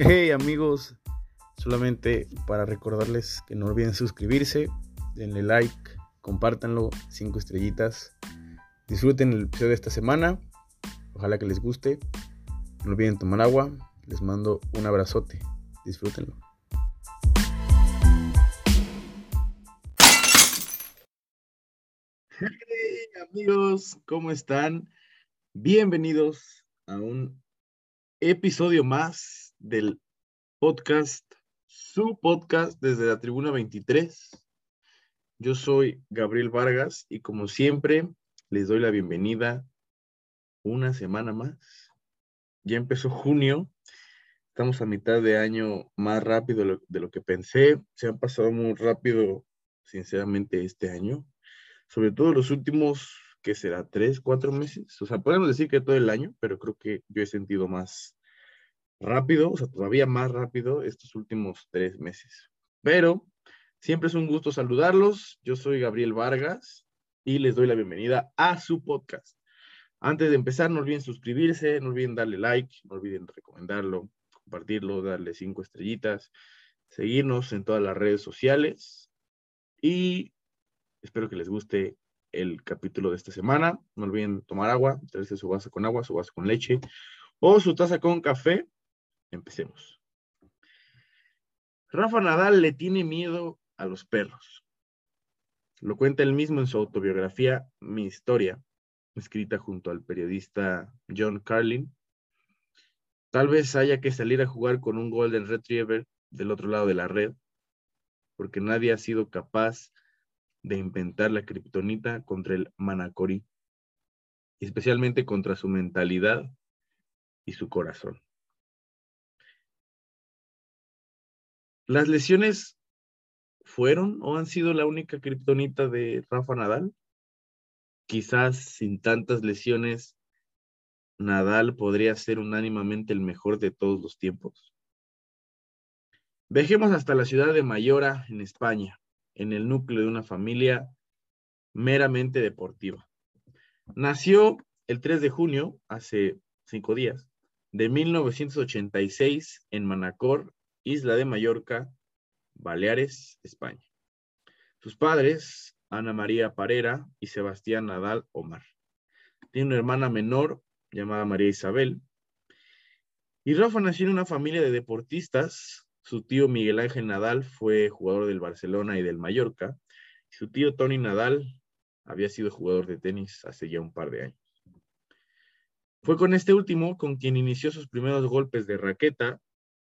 Hey amigos, solamente para recordarles que no olviden suscribirse, denle like, compártanlo, cinco estrellitas. Disfruten el episodio de esta semana, ojalá que les guste. No olviden tomar agua, les mando un abrazote, disfrútenlo. Hey amigos, ¿cómo están? Bienvenidos a un episodio más del podcast, su podcast desde la Tribuna 23. Yo soy Gabriel Vargas y como siempre les doy la bienvenida una semana más. Ya empezó junio, estamos a mitad de año más rápido de lo, que pensé. Se han pasado muy rápido, sinceramente, este año. Sobre todo los últimos que será tres, cuatro meses. O sea, podemos decir que todo el año, pero creo que yo he sentido más rápido, o sea, todavía más rápido estos últimos tres meses. Pero siempre es un gusto saludarlos. Yo soy Gabriel Vargas y les doy la bienvenida a su podcast. Antes de empezar, no olviden suscribirse, no olviden darle like, no olviden recomendarlo, compartirlo, darle cinco estrellitas, seguirnos en todas las redes sociales y espero que les guste el capítulo de esta semana. No olviden tomar agua, traerse su vaso con agua, su vaso con leche o su taza con café. Empecemos. Rafa Nadal le tiene miedo a los perros. Lo cuenta él mismo en su autobiografía Mi Historia, escrita junto al periodista John Carlin. Tal vez haya que salir a jugar con un Golden Retriever del otro lado de la red, porque nadie ha sido capaz de inventar la kriptonita contra el Manacori, especialmente contra su mentalidad y su corazón. ¿Las lesiones fueron o han sido la única kriptonita de Rafa Nadal? Quizás sin tantas lesiones, Nadal podría ser unánimamente el mejor de todos los tiempos. Viajemos hasta la ciudad de Mayora, en España, en el núcleo de una familia meramente deportiva. Nació el 3 de junio, hace cinco días, de 1986 en Manacor, isla de Mallorca, Baleares, España. Sus padres, Ana María Parera y Sebastián Nadal Omar. Tiene una hermana menor llamada María Isabel. Y Rafa nació en una familia de deportistas su tío Miguel Ángel Nadal fue jugador del Barcelona y del Mallorca. Su tío Tony Nadal había sido jugador de tenis hace ya un par de años. Fue con este último con quien inició sus primeros golpes de raqueta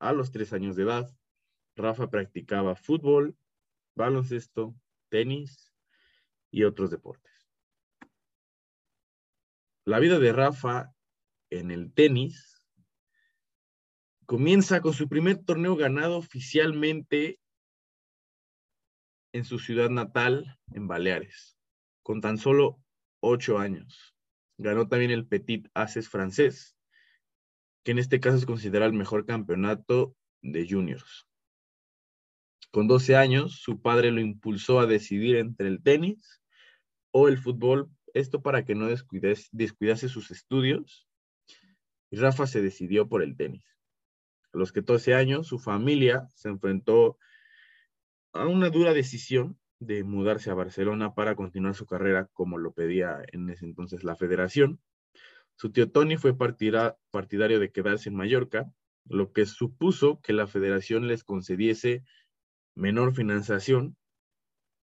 a los tres años de edad. Rafa practicaba fútbol, baloncesto, tenis y otros deportes. La vida de Rafa en el tenis comienza con su primer torneo ganado oficialmente en su ciudad natal, en Baleares, con tan solo ocho años. Ganó también el Petit Aces francés, que en este caso es considerado el mejor campeonato de juniors. Con 12 años, su padre lo impulsó a decidir entre el tenis o el fútbol, esto para que no descuidase sus estudios, y Rafa se decidió por el tenis. A los 14 años, su familia se enfrentó a una dura decisión de mudarse a Barcelona para continuar su carrera como lo pedía en ese entonces la federación. Su tío Tony fue partidario de quedarse en Mallorca, lo que supuso que la federación les concediese menor financiación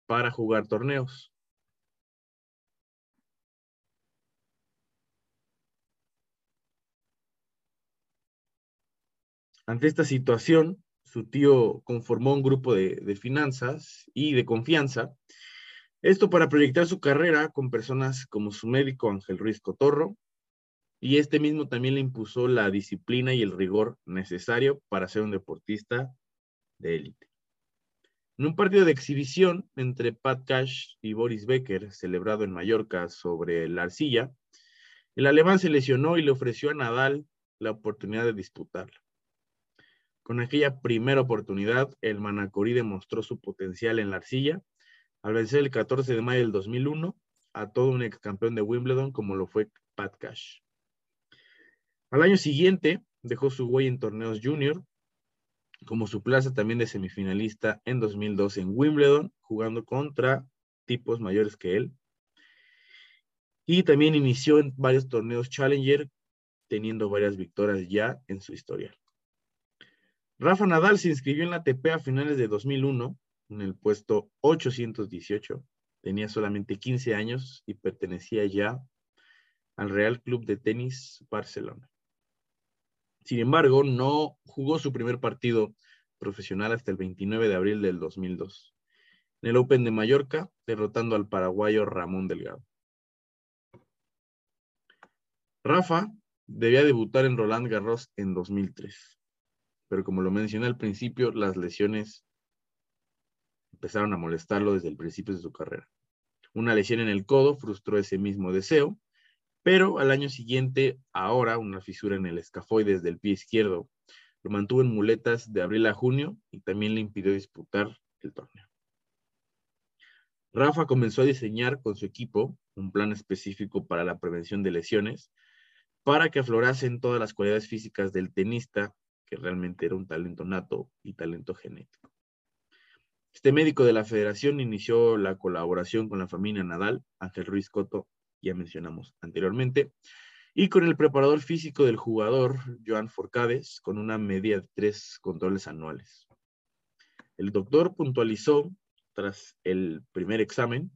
para jugar torneos. Ante esta situación, su tío conformó un grupo de, finanzas y de confianza, esto para proyectar su carrera con personas como su médico Ángel Ruiz Cotorro, y este mismo también le impuso la disciplina y el rigor necesario para ser un deportista de élite. En un partido de exhibición entre Pat Cash y Boris Becker, celebrado en Mallorca sobre la arcilla, el alemán se lesionó y le ofreció a Nadal la oportunidad de disputarla. Con aquella primera oportunidad, el Manacorí demostró su potencial en la arcilla al vencer el 14 de mayo del 2001 a todo un ex campeón de Wimbledon como lo fue Pat Cash. Al año siguiente dejó su huella en torneos junior como su plaza también de semifinalista en 2002 en Wimbledon, jugando contra tipos mayores que él. Y también inició en varios torneos Challenger, teniendo varias victorias ya en su historia. Rafa Nadal se inscribió en la ATP a finales de 2001, en el puesto 818. Tenía solamente 15 años y pertenecía ya al Real Club de Tenis Barcelona. Sin embargo, no jugó su primer partido profesional hasta el 29 de abril del 2002, en el Open de Mallorca, derrotando al paraguayo Ramón Delgado. Rafa debía debutar en Roland Garros en 2003, pero como lo mencioné al principio, las lesiones empezaron a molestarlo desde el principio de su carrera. Una lesión en el codo frustró ese mismo deseo pero al año siguiente, ahora una fisura en el escafoides del pie izquierdo lo mantuvo en muletas de abril a junio y también le impidió disputar el torneo. Rafa comenzó a diseñar con su equipo un plan específico para la prevención de lesiones para que aflorasen todas las cualidades físicas del tenista, que realmente era un talento nato y talento genético. Este médico de la federación inició la colaboración con la familia Nadal, Ángel Ruiz Coto ya mencionamos anteriormente, y con el preparador físico del jugador, Joan Forcades, con una media de tres controles anuales. El doctor puntualizó, tras el primer examen,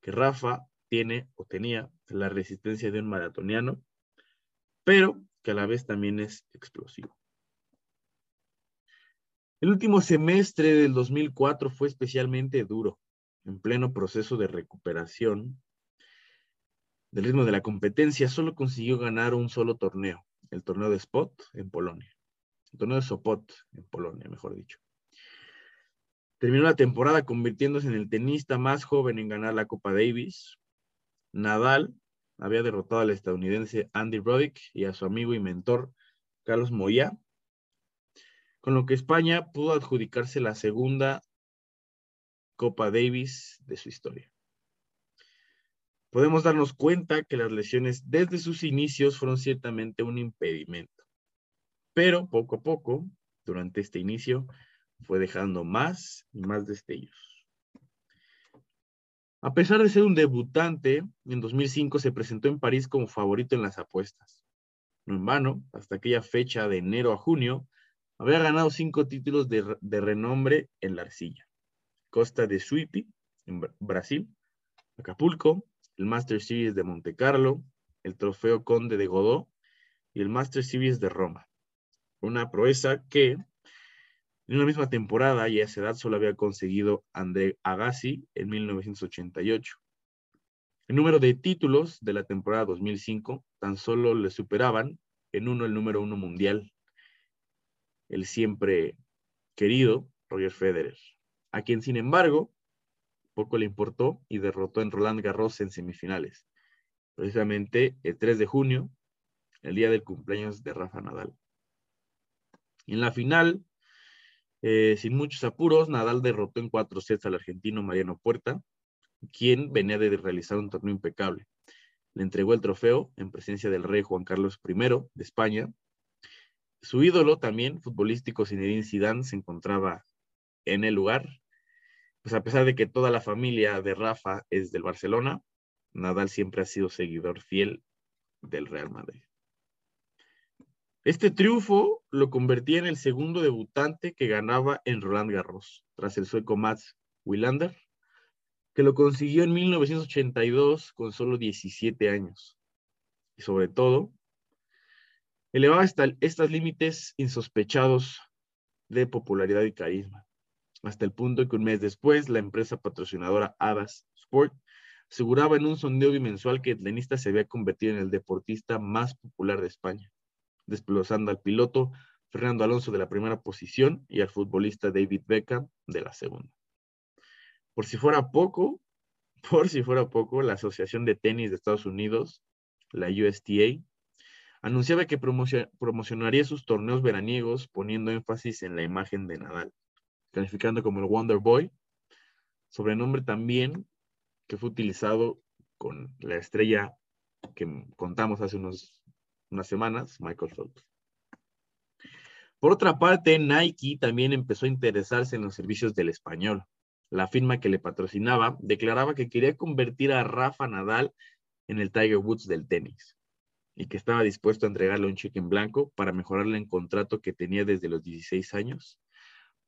que Rafa tiene o tenía la resistencia de un maratoniano, pero que a la vez también es explosivo. El último semestre del 2004 fue especialmente duro, en pleno proceso de recuperación del ritmo de la competencia, solo consiguió ganar un solo torneo, el torneo de Spot en Polonia. El torneo de Sopot en Polonia, mejor dicho. Terminó la temporada convirtiéndose en el tenista más joven en ganar la Copa Davis. Nadal había derrotado al estadounidense Andy Roddick y a su amigo y mentor Carlos Moya, con lo que España pudo adjudicarse la segunda Copa Davis de su historia podemos darnos cuenta que las lesiones desde sus inicios fueron ciertamente un impedimento. Pero poco a poco, durante este inicio, fue dejando más y más destellos. A pesar de ser un debutante, en 2005 se presentó en París como favorito en las apuestas. No en vano, hasta aquella fecha de enero a junio, había ganado cinco títulos de, renombre en la arcilla. Costa de Suipi, en Brasil, Acapulco, el Master Series de Monte Carlo, el Trofeo Conde de Godó y el Master Series de Roma. Una proeza que en una misma temporada y a esa edad solo había conseguido André Agassi en 1988. El número de títulos de la temporada 2005 tan solo le superaban en uno el número uno mundial, el siempre querido Roger Federer, a quien sin embargo poco le importó y derrotó en Roland Garros en semifinales, precisamente el 3 de junio, el día del cumpleaños de Rafa Nadal. En la final, eh, sin muchos apuros, Nadal derrotó en cuatro sets al argentino Mariano Puerta, quien venía de realizar un torneo impecable. Le entregó el trofeo en presencia del rey Juan Carlos I de España. Su ídolo también, futbolístico Zinedine Zidane, se encontraba en el lugar pues a pesar de que toda la familia de Rafa es del Barcelona, Nadal siempre ha sido seguidor fiel del Real Madrid. Este triunfo lo convertía en el segundo debutante que ganaba en Roland Garros, tras el sueco Mats Wilander, que lo consiguió en 1982 con solo 17 años. Y sobre todo, elevaba hasta estos límites insospechados de popularidad y carisma hasta el punto que un mes después la empresa patrocinadora Adas Sport aseguraba en un sondeo bimensual que el tenista se había convertido en el deportista más popular de España, desplazando al piloto Fernando Alonso de la primera posición y al futbolista David Beckham de la segunda. Por si fuera poco, por si fuera poco, la Asociación de Tenis de Estados Unidos, la USTA, anunciaba que promocionaría sus torneos veraniegos poniendo énfasis en la imagen de Nadal calificando como el Wonder Boy, sobrenombre también que fue utilizado con la estrella que contamos hace unas semanas, Michael Phelps. Por otra parte, Nike también empezó a interesarse en los servicios del español. La firma que le patrocinaba declaraba que quería convertir a Rafa Nadal en el Tiger Woods del tenis y que estaba dispuesto a entregarle un cheque en blanco para mejorarle el contrato que tenía desde los 16 años.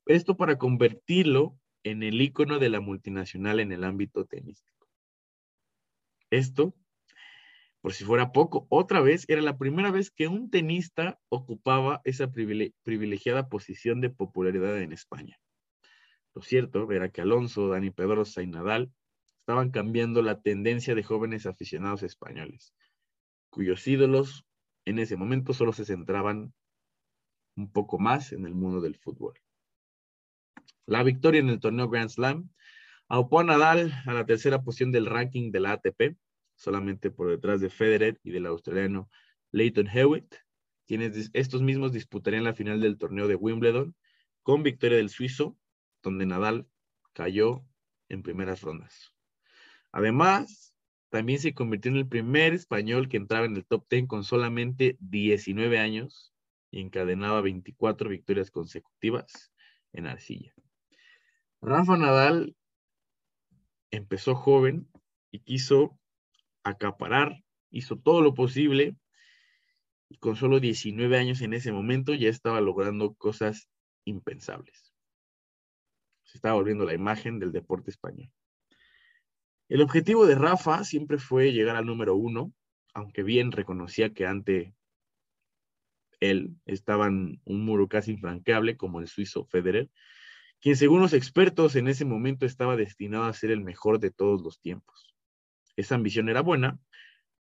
Esto para convertirlo en el ícono de la multinacional en el ámbito tenístico. Esto, por si fuera poco, otra vez era la primera vez que un tenista ocupaba esa privilegiada posición de popularidad en España. Lo cierto era que Alonso, Dani Pedrosa y Nadal estaban cambiando la tendencia de jóvenes aficionados españoles, cuyos ídolos en ese momento solo se centraban un poco más en el mundo del fútbol. La victoria en el torneo Grand Slam aupó a Nadal a la tercera posición del ranking de la ATP, solamente por detrás de Federer y del australiano Leighton Hewitt, quienes estos mismos disputarían la final del torneo de Wimbledon con victoria del suizo, donde Nadal cayó en primeras rondas. Además, también se convirtió en el primer español que entraba en el top 10 con solamente 19 años y encadenaba 24 victorias consecutivas en arcilla. Rafa Nadal empezó joven y quiso acaparar, hizo todo lo posible y con solo 19 años en ese momento ya estaba logrando cosas impensables. Se estaba volviendo la imagen del deporte español. El objetivo de Rafa siempre fue llegar al número uno, aunque bien reconocía que ante él estaban un muro casi infranqueable como el suizo Federer, quien según los expertos en ese momento estaba destinado a ser el mejor de todos los tiempos. Esa ambición era buena,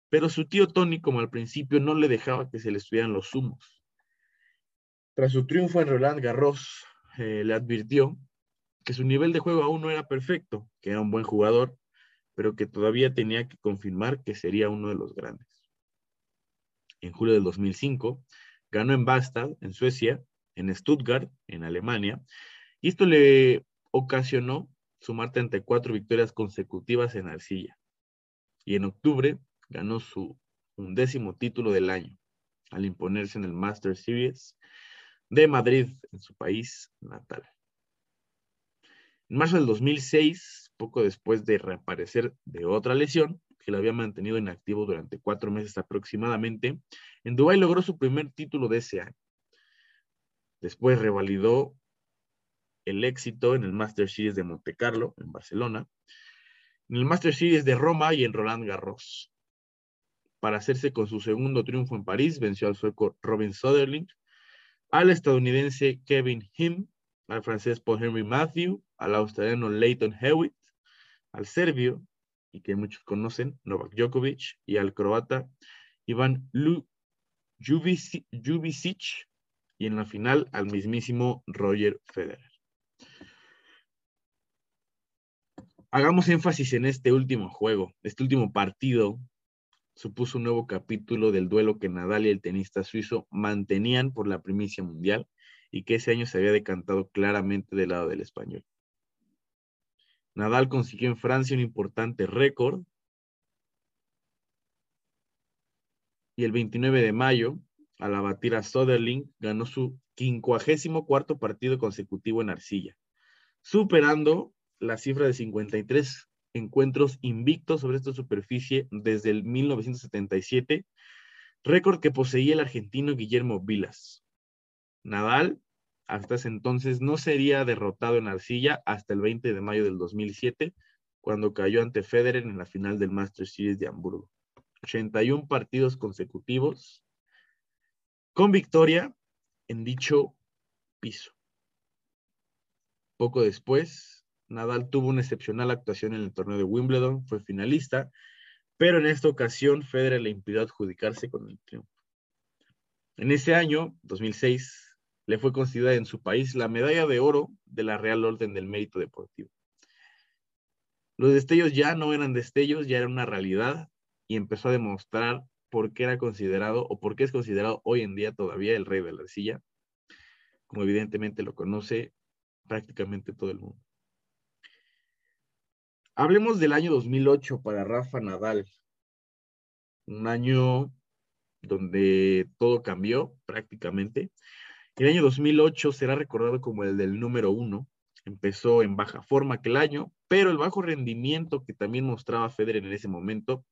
pero su tío Tony, como al principio, no le dejaba que se le estudiaran los humos. Tras su triunfo en Roland Garros, eh, le advirtió que su nivel de juego aún no era perfecto, que era un buen jugador, pero que todavía tenía que confirmar que sería uno de los grandes. En julio del 2005, ganó en Bastad, en Suecia, en Stuttgart, en Alemania, y esto le ocasionó sumar 34 victorias consecutivas en arcilla. Y en octubre ganó su undécimo título del año, al imponerse en el Master Series de Madrid, en su país natal. En marzo del 2006, poco después de reaparecer de otra lesión, que lo había mantenido inactivo durante cuatro meses aproximadamente, en Dubái logró su primer título de ese año. Después revalidó el éxito en el Master Series de Monte Carlo, en Barcelona, en el Master Series de Roma y en Roland Garros. Para hacerse con su segundo triunfo en París, venció al sueco Robin Soderling, al estadounidense Kevin Him, al francés Paul Henry Matthew, al australiano Leighton Hewitt, al serbio, y que muchos conocen, Novak Djokovic, y al croata Ivan Jubicic, y en la final al mismísimo Roger Federer. Hagamos énfasis en este último juego, este último partido supuso un nuevo capítulo del duelo que Nadal y el tenista suizo mantenían por la primicia mundial y que ese año se había decantado claramente del lado del español. Nadal consiguió en Francia un importante récord y el 29 de mayo, al abatir a Soderling, ganó su quincuagésimo cuarto partido consecutivo en arcilla, superando la cifra de 53 encuentros invictos sobre esta superficie desde el 1977, récord que poseía el argentino Guillermo Vilas. Nadal, hasta ese entonces, no sería derrotado en arcilla hasta el 20 de mayo del 2007, cuando cayó ante Federer en la final del Master Series de Hamburgo. 81 partidos consecutivos con victoria en dicho piso. Poco después, Nadal tuvo una excepcional actuación en el torneo de Wimbledon, fue finalista, pero en esta ocasión Federer le impidió adjudicarse con el triunfo. En ese año, 2006, le fue concedida en su país la medalla de oro de la Real Orden del Mérito Deportivo. Los destellos ya no eran destellos, ya era una realidad y empezó a demostrar por qué era considerado o por qué es considerado hoy en día todavía el rey de la arcilla, como evidentemente lo conoce prácticamente todo el mundo. Hablemos del año 2008 para Rafa Nadal. Un año donde todo cambió prácticamente El año 2008 será recordado como el del número uno. Empezó en baja forma aquel año, pero el bajo rendimiento que también mostraba Federer en ese momento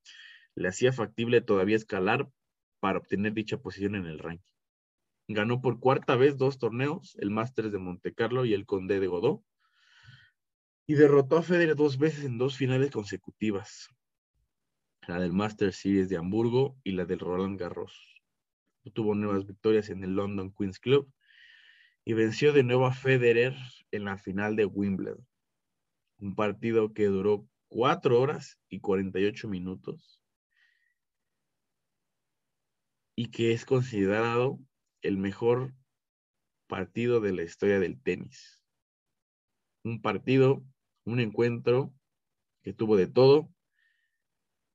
le hacía factible todavía escalar para obtener dicha posición en el ranking. Ganó por cuarta vez dos torneos, el Masters de Monte Carlo y el Condé de Godó, y derrotó a Federer dos veces en dos finales consecutivas, la del Masters Series de Hamburgo y la del Roland Garros. Tuvo nuevas victorias en el London Queens Club y venció de nuevo a Federer en la final de Wimbledon. Un partido que duró cuatro horas y 48 minutos y que es considerado el mejor partido de la historia del tenis. Un partido, un encuentro que tuvo de todo,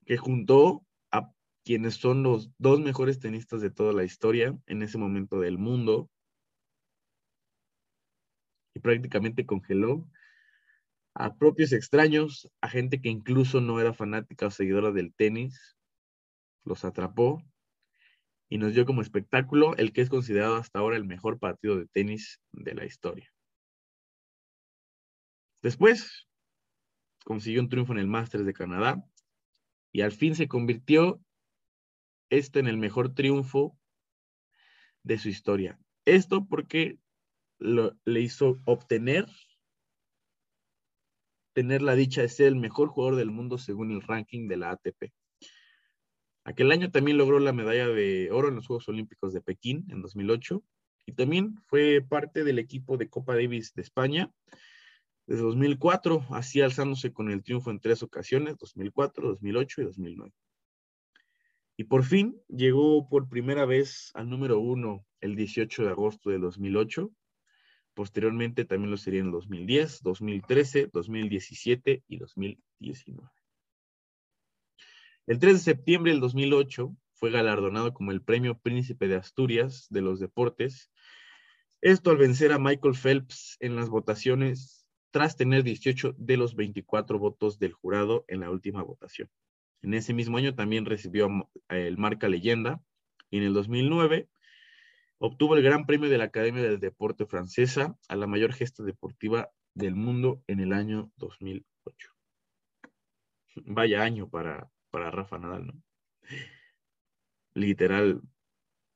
que juntó a quienes son los dos mejores tenistas de toda la historia en ese momento del mundo y prácticamente congeló a propios extraños, a gente que incluso no era fanática o seguidora del tenis, los atrapó y nos dio como espectáculo el que es considerado hasta ahora el mejor partido de tenis de la historia. Después consiguió un triunfo en el Masters de Canadá y al fin se convirtió este en el mejor triunfo de su historia. Esto porque le hizo obtener tener la dicha de ser el mejor jugador del mundo según el ranking de la ATP. Aquel año también logró la medalla de oro en los Juegos Olímpicos de Pekín en 2008 y también fue parte del equipo de Copa Davis de España desde 2004, así alzándose con el triunfo en tres ocasiones, 2004, 2008 y 2009. Y por fin llegó por primera vez al número uno el 18 de agosto de 2008. Posteriormente también lo sería en 2010, 2013, 2017 y 2019. El 3 de septiembre del 2008 fue galardonado como el Premio Príncipe de Asturias de los Deportes. Esto al vencer a Michael Phelps en las votaciones tras tener 18 de los 24 votos del jurado en la última votación. En ese mismo año también recibió el Marca Leyenda y en el 2009 obtuvo el Gran Premio de la Academia del Deporte Francesa a la mayor gesta deportiva del mundo en el año 2008. Vaya año para, para Rafa Nadal, ¿no? Literal,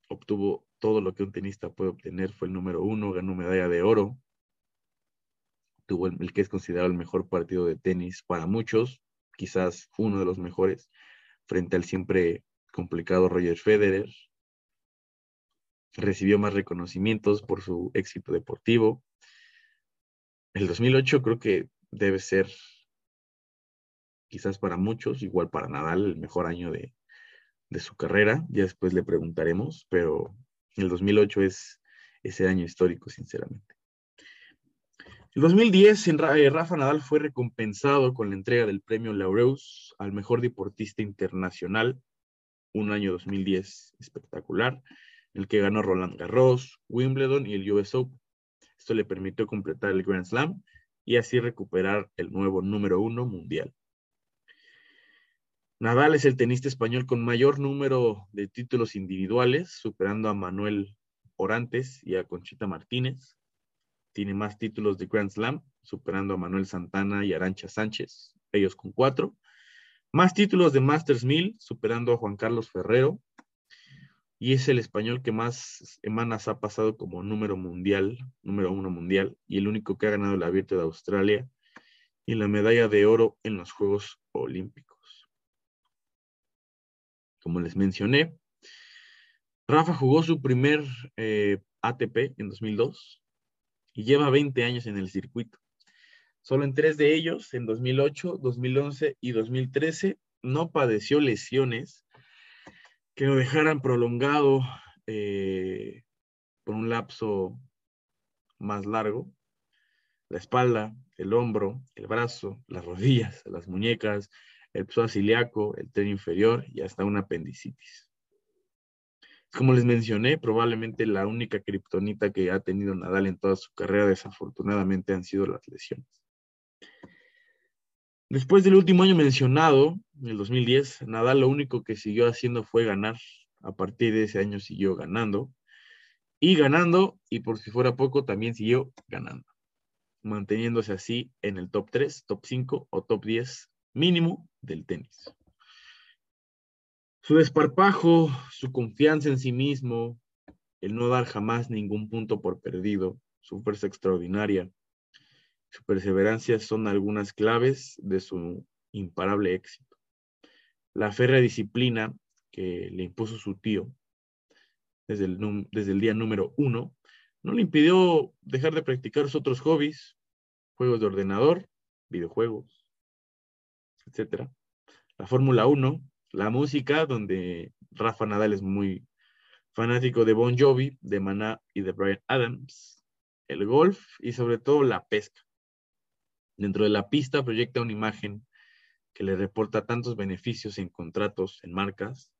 obtuvo todo lo que un tenista puede obtener, fue el número uno, ganó medalla de oro, tuvo el, que es considerado el mejor partido de tenis para muchos, quizás uno de los mejores, frente al siempre complicado Roger Federer. Recibió más reconocimientos por su éxito deportivo. El 2008 creo que debe ser quizás para muchos, igual para Nadal, el mejor año de, su carrera. Ya después le preguntaremos, pero el 2008 es ese año histórico, sinceramente. En 2010, eh, Rafa Nadal fue recompensado con la entrega del premio Laureus al mejor deportista internacional, un año 2010 espectacular, en el que ganó Roland Garros, Wimbledon y el US Open. Esto le permitió completar el Grand Slam y así recuperar el nuevo número uno mundial. Nadal es el tenista español con mayor número de títulos individuales, superando a Manuel Orantes y a Conchita Martínez. Tiene más títulos de Grand Slam, superando a Manuel Santana y Arancha Sánchez, ellos con cuatro. Más títulos de Masters 1000, superando a Juan Carlos Ferrero. Y es el español que más semanas ha pasado como número mundial, número uno mundial, y el único que ha ganado el Abierto de Australia y la medalla de oro en los Juegos Olímpicos como les mencioné. Rafa jugó su primer eh, ATP en 2002 y lleva 20 años en el circuito. Solo en tres de ellos, en 2008, 2011 y 2013, no padeció lesiones que lo dejaran prolongado eh, por un lapso más largo. La espalda, el hombro, el brazo, las rodillas, las muñecas, el psoas ciliaco, el tren inferior y hasta una apendicitis. Como les mencioné, probablemente la única kriptonita que ha tenido Nadal en toda su carrera, desafortunadamente, han sido las lesiones. Después del último año mencionado, en el 2010, Nadal lo único que siguió haciendo fue ganar. A partir de ese año siguió ganando. y ganando, y por si fuera poco, también siguió ganando, manteniéndose así en el top 3, top 5 o top 10 mínimo del tenis. Su desparpajo, su confianza en sí mismo, el no dar jamás ningún punto por perdido, su fuerza extraordinaria, su perseverancia son algunas claves de su imparable éxito. La férrea disciplina que le impuso su tío desde el, desde el día número uno no le impidió dejar de practicar sus otros hobbies, juegos de ordenador, videojuegos, etc. La Fórmula 1, la música, donde Rafa Nadal es muy fanático de Bon Jovi, de Maná y de Brian Adams, el golf y sobre todo la pesca. Dentro de la pista proyecta una imagen que le reporta tantos beneficios en contratos, en marcas.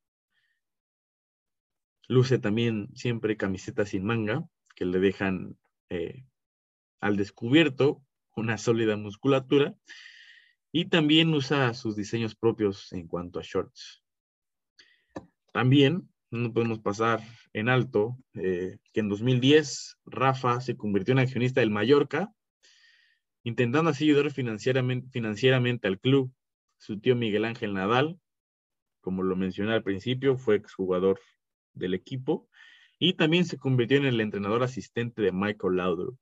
Luce también siempre camisetas sin manga que le dejan eh, al descubierto una sólida musculatura y también usa sus diseños propios en cuanto a shorts. También no podemos pasar en alto eh, que en 2010 Rafa se convirtió en accionista del Mallorca, intentando así ayudar financieramente, financieramente al club. Su tío Miguel Ángel Nadal, como lo mencioné al principio, fue exjugador del equipo y también se convirtió en el entrenador asistente de Michael Laudrup,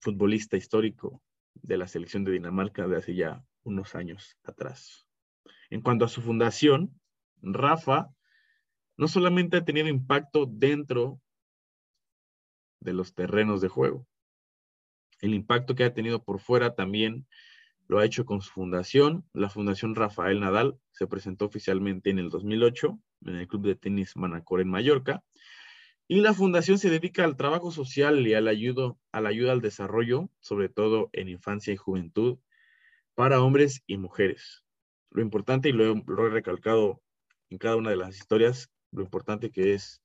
futbolista histórico de la selección de Dinamarca de hace ya unos años atrás. En cuanto a su fundación, Rafa no solamente ha tenido impacto dentro de los terrenos de juego, el impacto que ha tenido por fuera también lo ha hecho con su fundación. La Fundación Rafael Nadal se presentó oficialmente en el 2008 en el Club de Tenis Manacor en Mallorca. Y la fundación se dedica al trabajo social y a la ayuda, a la ayuda al desarrollo, sobre todo en infancia y juventud, para hombres y mujeres. Lo importante, y lo he recalcado en cada una de las historias, lo importante que es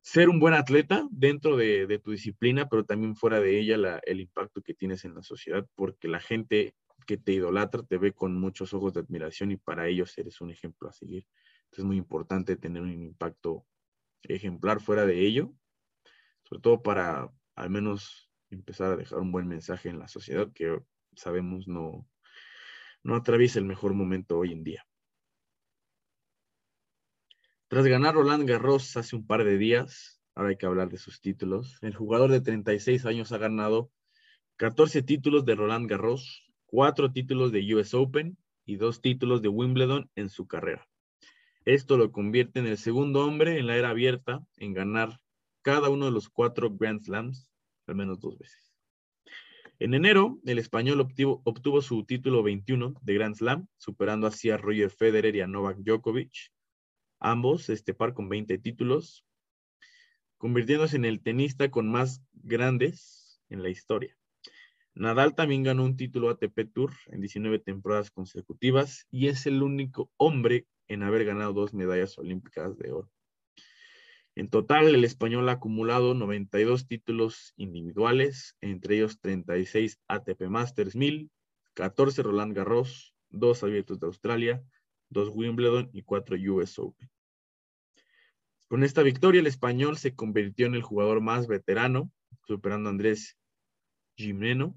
ser un buen atleta dentro de, tu disciplina, pero también fuera de ella el impacto que tienes en la sociedad, porque la gente que te idolatra te ve con muchos ojos de admiración y para ellos eres un ejemplo a seguir. Entonces es muy importante tener un impacto ejemplar fuera de ello, sobre todo para al menos empezar a dejar un buen mensaje en la sociedad que sabemos no, no atraviesa el mejor momento hoy en día. Tras ganar Roland Garros hace un par de días, ahora hay que hablar de sus títulos, el jugador de 36 años ha ganado 14 títulos de Roland Garros, 4 títulos de US Open y 2 títulos de Wimbledon en su carrera. Esto lo convierte en el segundo hombre en la era abierta en ganar cada uno de los cuatro Grand Slams al menos dos veces. En enero, el español obtuvo, su título 21 de Grand Slam, superando así a Roger Federer y a Novak Djokovic, ambos este par con 20 títulos, convirtiéndose en el tenista con más grandes en la historia. Nadal también ganó un título ATP Tour en 19 temporadas consecutivas y es el único hombre en haber ganado dos medallas olímpicas de oro. En total, el español ha acumulado 92 títulos individuales, entre ellos 36 ATP Masters 1000, 14 Roland Garros, 2 Abiertos de Australia, 2 Wimbledon y 4 US Open. Con esta victoria, el español se convirtió en el jugador más veterano, superando a Andrés Jimeno,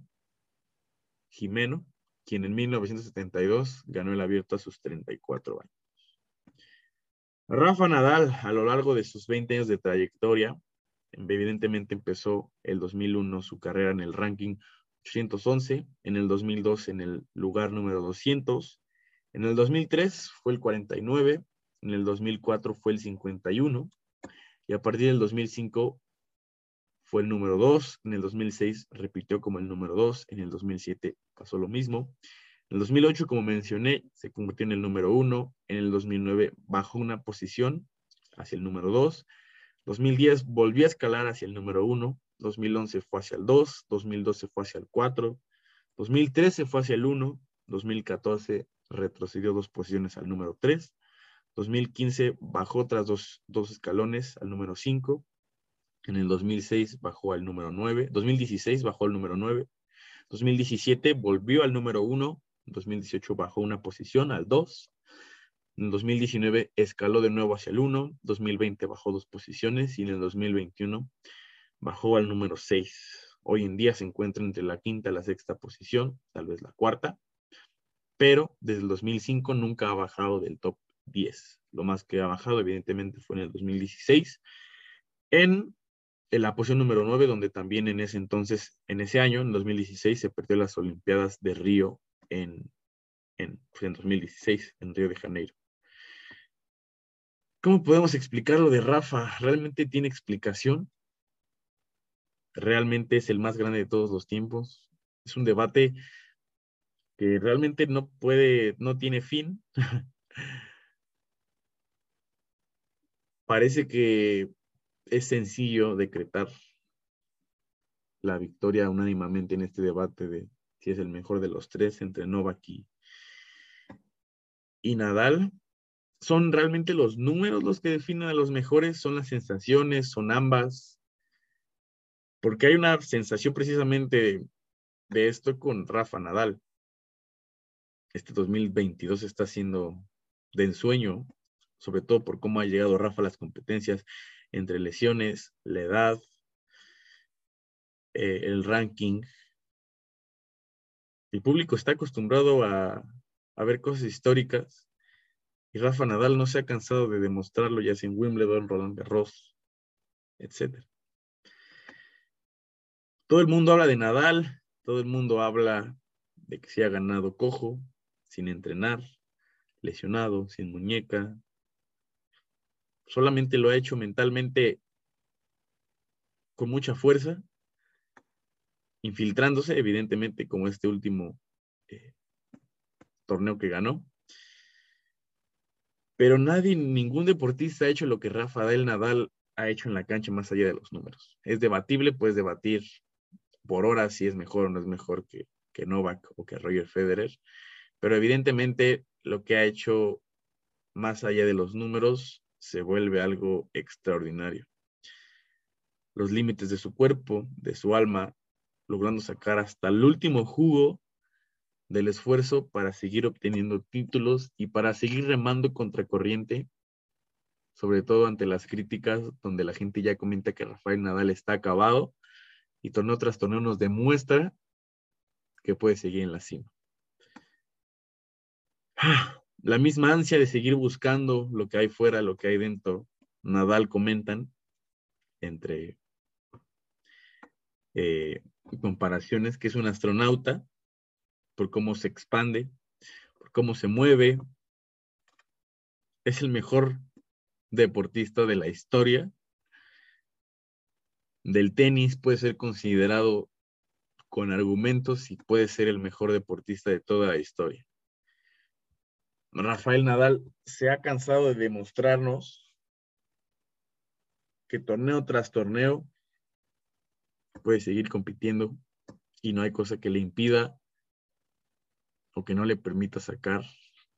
Jimeno, quien en 1972 ganó el abierto a sus 34 años. Rafa Nadal, a lo largo de sus 20 años de trayectoria, evidentemente empezó el 2001 su carrera en el ranking 811, en el 2002 en el lugar número 200, en el 2003 fue el 49, en el 2004 fue el 51 y a partir del 2005 fue el número 2, en el 2006 repitió como el número 2, en el 2007 pasó lo mismo, en el 2008 como mencioné se convirtió en el número 1, en el 2009 bajó una posición hacia el número 2, 2010 volvió a escalar hacia el número 1, 2011 fue hacia el 2, 2012 fue hacia el 4, 2013 fue hacia el 1, 2014 retrocedió dos posiciones al número 3, 2015 bajó tras dos, escalones al número 5. En el 2006 bajó al número 9. 2016 bajó al número 9. 2017 volvió al número 1. 2018 bajó una posición al 2. En 2019 escaló de nuevo hacia el 1, 2020 bajó dos posiciones y en el 2021 bajó al número 6. Hoy en día se encuentra entre la quinta y la sexta posición, tal vez la cuarta, pero desde el 2005 nunca ha bajado del top 10. Lo más que ha bajado, evidentemente, fue en el 2016, en, en la posición número 9, donde también en ese entonces, en ese año, en 2016, se perdió las Olimpiadas de Río en, en, pues, en 2016, en Río de Janeiro. ¿Cómo podemos explicar lo de Rafa? ¿Realmente tiene explicación? ¿Realmente es el más grande de todos los tiempos? Es un debate que realmente no puede, no tiene fin. Parece que es sencillo decretar la victoria unánimamente en este debate de si es el mejor de los tres entre Novak y, y Nadal. ¿Son realmente los números los que definen a los mejores? ¿Son las sensaciones? ¿Son ambas? Porque hay una sensación precisamente de esto con Rafa Nadal este 2022 está siendo de ensueño, sobre todo por cómo ha llegado Rafa a las competencias entre lesiones, la edad, eh, el ranking. El público está acostumbrado a, ver cosas históricas y Rafa Nadal no se ha cansado de demostrarlo ya sea en Wimbledon, Roland Garros, etc. Todo el mundo habla de Nadal, todo el mundo habla de que se ha ganado cojo, sin entrenar, lesionado, sin muñeca. Solamente lo ha hecho mentalmente con mucha fuerza, infiltrándose, evidentemente, como este último eh, torneo que ganó. Pero nadie, ningún deportista ha hecho lo que Rafael Nadal ha hecho en la cancha más allá de los números. Es debatible, puedes debatir por horas si es mejor o no es mejor que, que Novak o que Roger Federer, pero evidentemente lo que ha hecho más allá de los números se vuelve algo extraordinario. Los límites de su cuerpo, de su alma, logrando sacar hasta el último jugo del esfuerzo para seguir obteniendo títulos y para seguir remando contra corriente, sobre todo ante las críticas donde la gente ya comenta que Rafael Nadal está acabado y torneo tras torneo nos demuestra que puede seguir en la cima la misma ansia de seguir buscando lo que hay fuera, lo que hay dentro. Nadal comentan entre eh, comparaciones que es un astronauta por cómo se expande, por cómo se mueve. Es el mejor deportista de la historia del tenis, puede ser considerado con argumentos y puede ser el mejor deportista de toda la historia. Rafael Nadal se ha cansado de demostrarnos que torneo tras torneo puede seguir compitiendo y no hay cosa que le impida o que no le permita sacar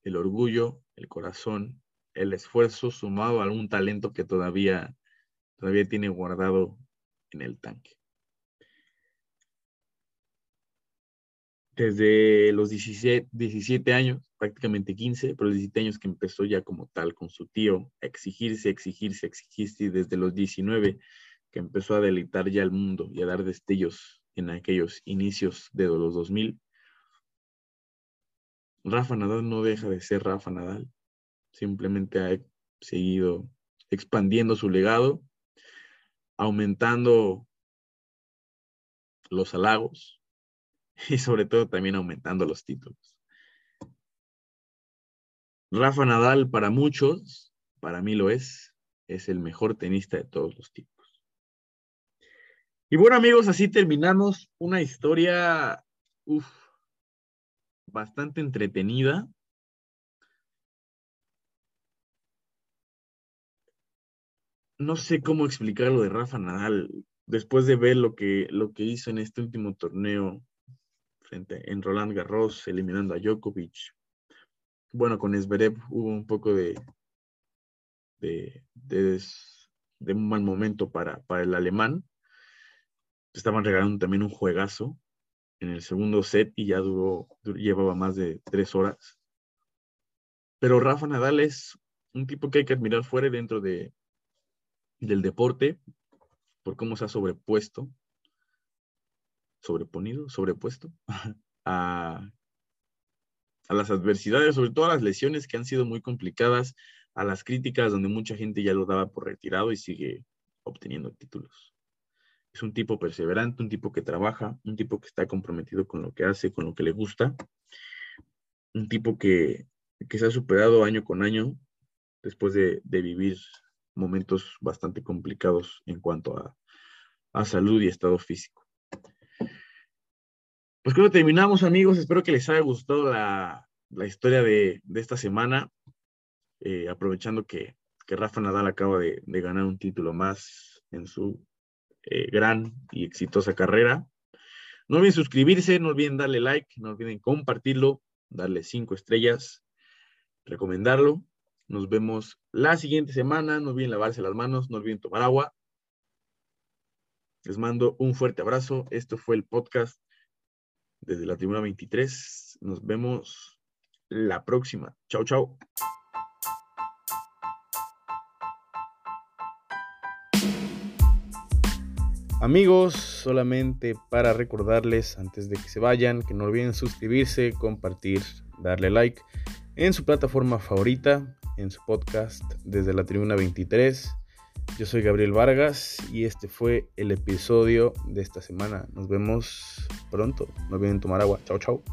el orgullo, el corazón, el esfuerzo sumado a algún talento que todavía, todavía tiene guardado en el tanque. desde los 17, 17, años, prácticamente 15, pero los 17 años que empezó ya como tal con su tío a exigirse, exigirse, exigirse, y desde los 19 que empezó a deleitar ya al mundo y a dar destellos en aquellos inicios de los 2000. Rafa Nadal no deja de ser Rafa Nadal, simplemente ha seguido expandiendo su legado, aumentando los halagos, y sobre todo también aumentando los títulos. Rafa Nadal para muchos, para mí lo es, es el mejor tenista de todos los tiempos. Y bueno amigos, así terminamos una historia bastante entretenida. No sé cómo explicar lo de Rafa Nadal después de ver lo que, lo que hizo en este último torneo en Roland Garros, eliminando a Djokovic. Bueno, con Zverev hubo un poco de, de, de, un mal momento para, para el alemán. Estaban regalando también un juegazo en el segundo set y ya duró, llevaba más de tres horas. Pero Rafa Nadal es un tipo que hay que admirar fuera y dentro de, del deporte por cómo se ha sobrepuesto, sobreponido, sobrepuesto a, a las adversidades, sobre todo a las lesiones que han sido muy complicadas, a las críticas donde mucha gente ya lo daba por retirado y sigue obteniendo títulos. Es un tipo perseverante, un tipo que trabaja, un tipo que está comprometido con lo que hace, con lo que le gusta, un tipo que, se ha superado año con año después de, vivir momentos bastante complicados en cuanto a, salud y estado físico. Pues creo que terminamos, amigos. Espero que les haya gustado la, historia de, esta semana. Eh, aprovechando que, Rafa Nadal acaba de, ganar un título más en su eh, gran y exitosa carrera. No olviden suscribirse, no olviden darle like, no olviden compartirlo, darle cinco estrellas, recomendarlo. Nos vemos la siguiente semana. No olviden lavarse las manos, no olviden tomar agua. Les mando un fuerte abrazo. Esto fue el podcast desde la tribuna 23. Nos vemos la próxima. Chao, chao. Amigos, solamente para recordarles antes de que se vayan que no olviden suscribirse, compartir, darle like en su plataforma favorita, en su podcast desde la Tribuna 23. Yo soy Gabriel Vargas y este fue el episodio de esta semana. Nos vemos pronto. No olviden tomar agua. Chao, chao.